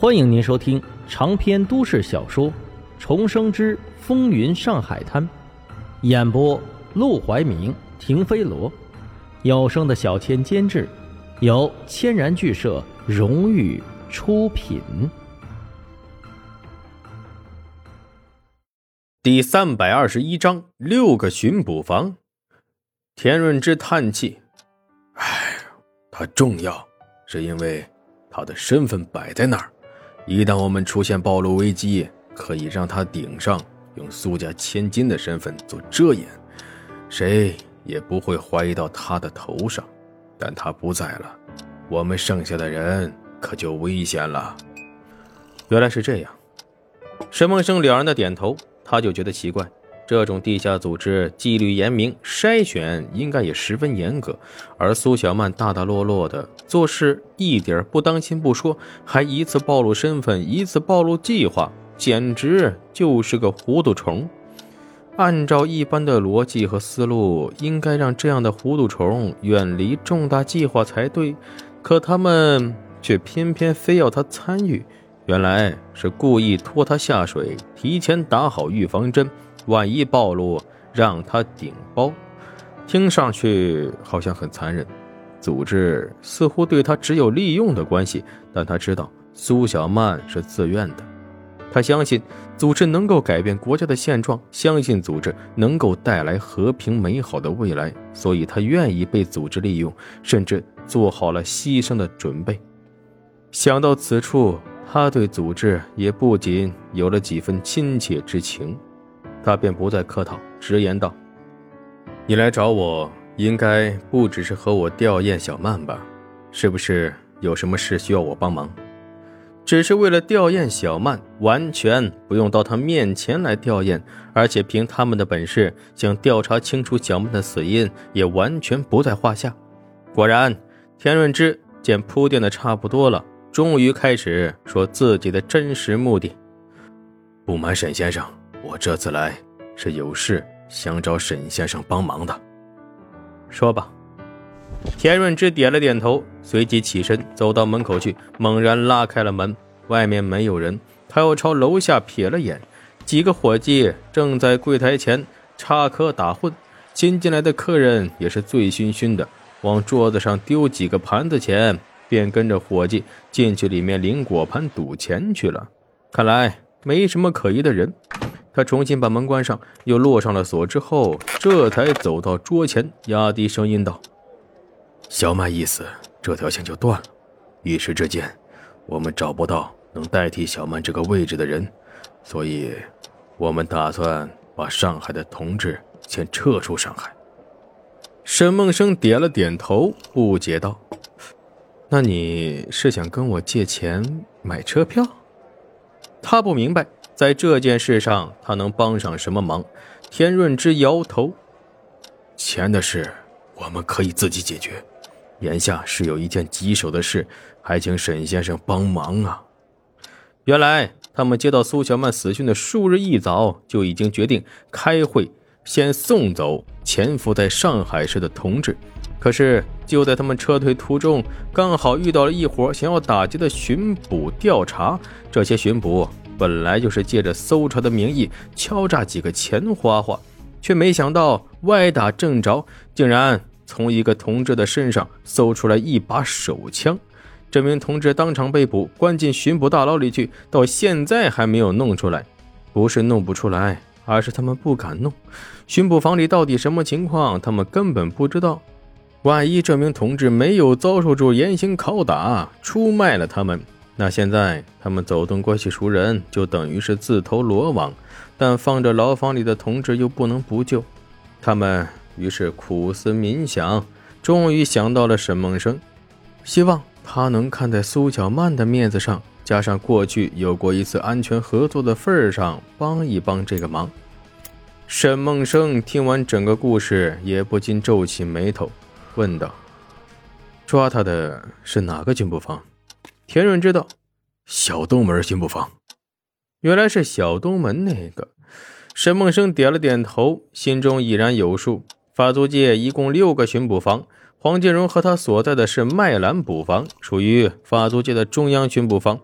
欢迎您收听长篇都市小说《重生之风云上海滩》，演播：陆怀明、停飞罗，有声的小千监制，由千然剧社荣誉出品。第三百二十一章六个巡捕房。田润之叹气：“哎，他重要，是因为他的身份摆在那儿。”一旦我们出现暴露危机，可以让他顶上，用苏家千金的身份做遮掩，谁也不会怀疑到他的头上。但他不在了，我们剩下的人可就危险了。原来是这样，沈梦生两人的点头，他就觉得奇怪。这种地下组织纪律严明，筛选应该也十分严格。而苏小曼大大落落的做事，一点不当心不说，还一次暴露身份，一次暴露计划，简直就是个糊涂虫。按照一般的逻辑和思路，应该让这样的糊涂虫远离重大计划才对，可他们却偏偏非要他参与。原来是故意拖他下水，提前打好预防针。万一暴露，让他顶包，听上去好像很残忍。组织似乎对他只有利用的关系，但他知道苏小曼是自愿的。他相信组织能够改变国家的现状，相信组织能够带来和平美好的未来，所以他愿意被组织利用，甚至做好了牺牲的准备。想到此处，他对组织也不仅有了几分亲切之情。他便不再客套，直言道：“你来找我，应该不只是和我吊唁小曼吧？是不是有什么事需要我帮忙？只是为了吊唁小曼，完全不用到他面前来吊唁，而且凭他们的本事，想调查清楚小曼的死因，也完全不在话下。”果然，田润之见铺垫的差不多了，终于开始说自己的真实目的：“不瞒沈先生。”我这次来是有事想找沈先生帮忙的，说吧。田润之点了点头，随即起身走到门口去，猛然拉开了门。外面没有人，他又朝楼下瞥了眼，几个伙计正在柜台前插科打诨。新进来的客人也是醉醺醺的，往桌子上丢几个盘子钱，便跟着伙计进去里面领果盘赌钱去了。看来没什么可疑的人。他重新把门关上，又落上了锁之后，这才走到桌前，压低声音道：“小曼一死，这条线就断了。一时之间，我们找不到能代替小曼这个位置的人，所以，我们打算把上海的同志先撤出上海。”沈梦生点了点头，不解道：“那你是想跟我借钱买车票？”他不明白。在这件事上，他能帮上什么忙？田润之摇头：“钱的事，我们可以自己解决。眼下是有一件棘手的事，还请沈先生帮忙啊！”原来，他们接到苏小曼死讯的数日一早，就已经决定开会，先送走潜伏在上海市的同志。可是，就在他们撤退途中，刚好遇到了一伙想要打击的巡捕调查。这些巡捕。本来就是借着搜查的名义敲诈几个钱花花，却没想到歪打正着，竟然从一个同志的身上搜出来一把手枪。这名同志当场被捕，关进巡捕大牢里去，到现在还没有弄出来。不是弄不出来，而是他们不敢弄。巡捕房里到底什么情况，他们根本不知道。万一这名同志没有遭受住严刑拷打，出卖了他们。那现在他们走动关系熟人，就等于是自投罗网。但放着牢房里的同志又不能不救，他们于是苦思冥想，终于想到了沈梦生，希望他能看在苏小曼的面子上，加上过去有过一次安全合作的份儿上，帮一帮这个忙。沈梦生听完整个故事，也不禁皱起眉头，问道：“抓他的是哪个军部房？”田润知道，小东门巡捕房，原来是小东门那个。沈梦生点了点头，心中已然有数。法租界一共六个巡捕房，黄金荣和他所在的是麦兰捕房，属于法租界的中央巡捕房。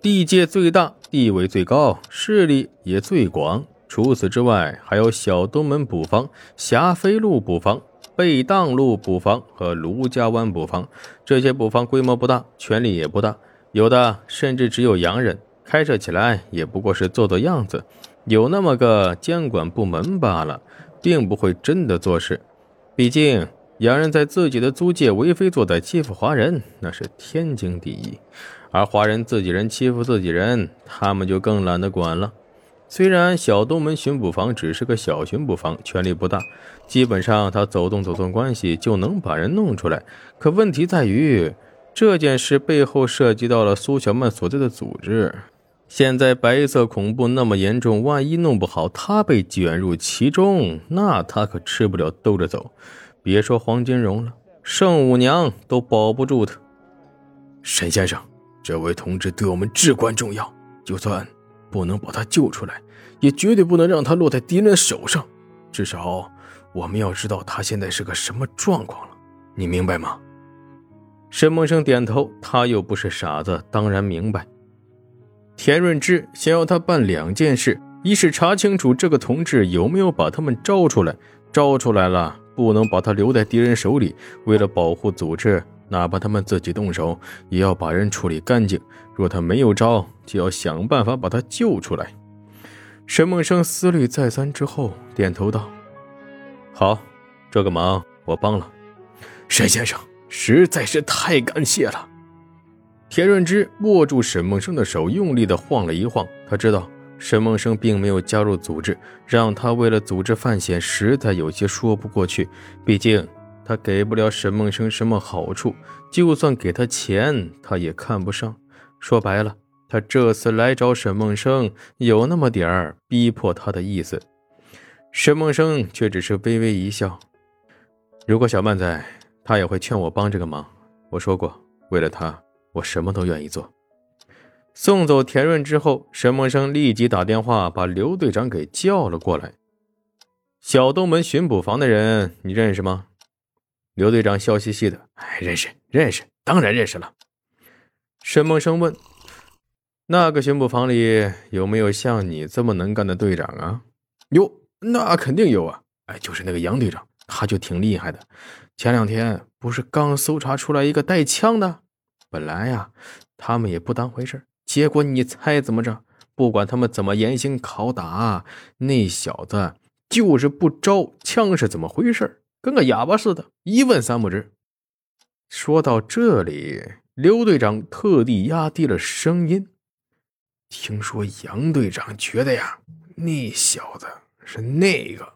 地界最大，地位最高，势力也最广。除此之外，还有小东门捕房、霞飞路捕房、贝当路捕房和卢家湾捕房。这些捕房规模不大，权力也不大，有的甚至只有洋人，开设起来也不过是做做样子，有那么个监管部门罢了，并不会真的做事。毕竟。洋人在自己的租界为非作歹，欺负华人，那是天经地义；而华人自己人欺负自己人，他们就更懒得管了。虽然小东门巡捕房只是个小巡捕房，权力不大，基本上他走动走动关系就能把人弄出来。可问题在于，这件事背后涉及到了苏小曼所在的组织。现在白色恐怖那么严重，万一弄不好，他被卷入其中，那他可吃不了兜着走。别说黄金荣了，圣母娘都保不住他。沈先生，这位同志对我们至关重要，就算不能把他救出来，也绝对不能让他落在敌人手上。至少我们要知道他现在是个什么状况了，你明白吗？沈梦生点头，他又不是傻子，当然明白。田润之想要他办两件事：一是查清楚这个同志有没有把他们招出来，招出来了。不能把他留在敌人手里。为了保护组织，哪怕他们自己动手，也要把人处理干净。若他没有招，就要想办法把他救出来。沈梦生思虑再三之后，点头道：“好，这个忙我帮了。”沈先生，实在是太感谢了。田润之握住沈梦生的手，用力地晃了一晃。他知道。沈梦生并没有加入组织，让他为了组织犯险，实在有些说不过去。毕竟他给不了沈梦生什么好处，就算给他钱，他也看不上。说白了，他这次来找沈梦生，有那么点儿逼迫他的意思。沈梦生却只是微微一笑：“如果小曼在，他也会劝我帮这个忙。我说过，为了他，我什么都愿意做。”送走田润之后，沈梦生立即打电话把刘队长给叫了过来。小东门巡捕房的人，你认识吗？刘队长笑嘻嘻的：“哎，认识，认识，当然认识了。”沈梦生问：“那个巡捕房里有没有像你这么能干的队长啊？”“有，那肯定有啊！哎，就是那个杨队长，他就挺厉害的。前两天不是刚搜查出来一个带枪的？本来呀，他们也不当回事结果你猜怎么着？不管他们怎么严刑拷打，那小子就是不招。枪是怎么回事？跟个哑巴似的，一问三不知。说到这里，刘队长特地压低了声音：“听说杨队长觉得呀，那小子是那个